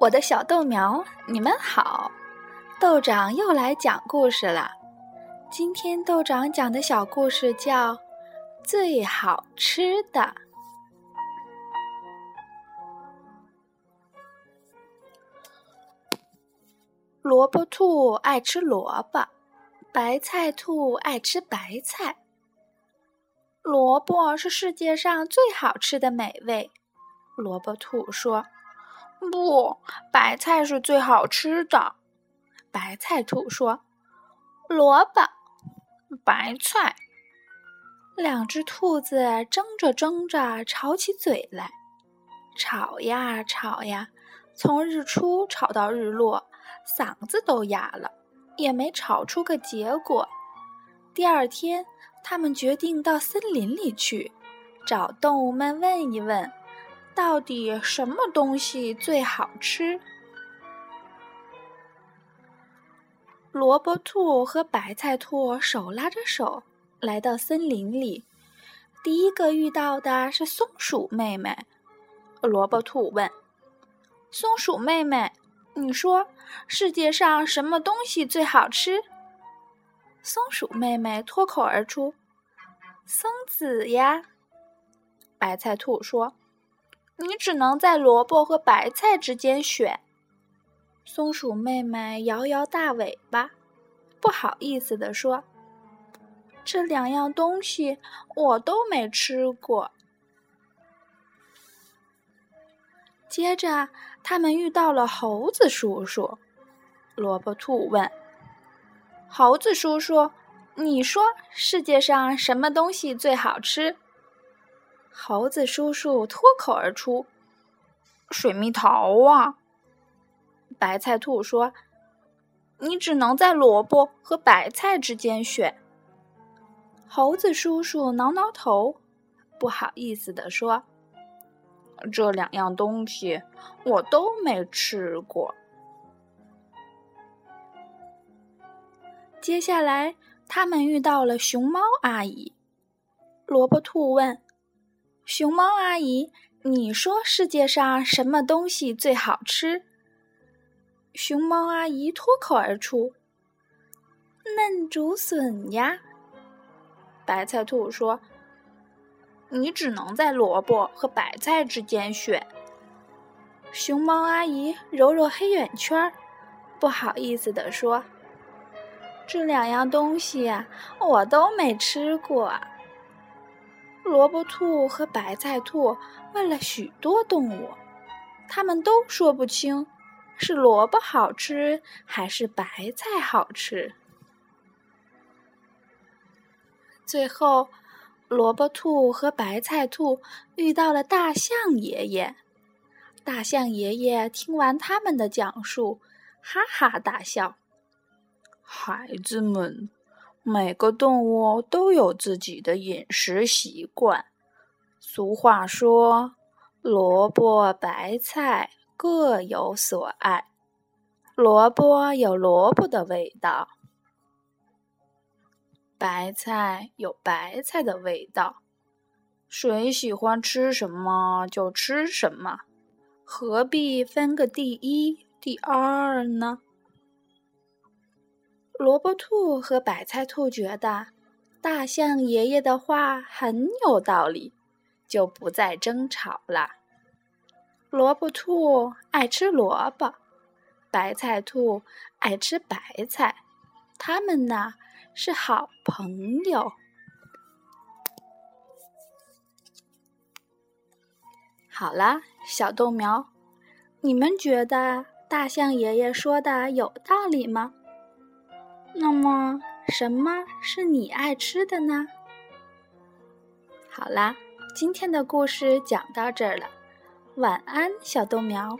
我的小豆苗，你们好！豆长又来讲故事了。今天豆长讲的小故事叫《最好吃的》。萝卜兔爱吃萝卜，白菜兔爱吃白菜。萝卜是世界上最好吃的美味，萝卜兔说。不，白菜是最好吃的。白菜兔说：“萝卜，白菜。”两只兔子争着争着，吵起嘴来，吵呀吵呀，从日出吵到日落，嗓子都哑了，也没吵出个结果。第二天，他们决定到森林里去，找动物们问一问。到底什么东西最好吃？萝卜兔和白菜兔手拉着手来到森林里，第一个遇到的是松鼠妹妹。萝卜兔问：“松鼠妹妹，你说世界上什么东西最好吃？”松鼠妹妹脱口而出：“松子呀！”白菜兔说。你只能在萝卜和白菜之间选。松鼠妹妹摇摇大尾巴，不好意思地说：“这两样东西我都没吃过。”接着，他们遇到了猴子叔叔。萝卜兔问：“猴子叔叔，你说世界上什么东西最好吃？”猴子叔叔脱口而出：“水蜜桃啊！”白菜兔说：“你只能在萝卜和白菜之间选。”猴子叔叔挠挠头，不好意思地说：“这两样东西我都没吃过。”接下来，他们遇到了熊猫阿姨。萝卜兔问。熊猫阿姨，你说世界上什么东西最好吃？熊猫阿姨脱口而出：“嫩竹笋呀！”白菜兔说：“你只能在萝卜和白菜之间选。”熊猫阿姨揉揉黑眼圈，不好意思地说：“这两样东西我都没吃过。”萝卜兔和白菜兔问了许多动物，他们都说不清是萝卜好吃还是白菜好吃。最后，萝卜兔和白菜兔遇到了大象爷爷。大象爷爷听完他们的讲述，哈哈大笑：“孩子们。”每个动物都有自己的饮食习惯。俗话说：“萝卜白菜各有所爱。”萝卜有萝卜的味道，白菜有白菜的味道。谁喜欢吃什么就吃什么，何必分个第一、第二呢？萝卜兔和白菜兔觉得大象爷爷的话很有道理，就不再争吵了。萝卜兔爱吃萝卜，白菜兔爱吃白菜，他们呢是好朋友。好啦，小豆苗，你们觉得大象爷爷说的有道理吗？那么，什么是你爱吃的呢？好啦，今天的故事讲到这儿了，晚安，小豆苗。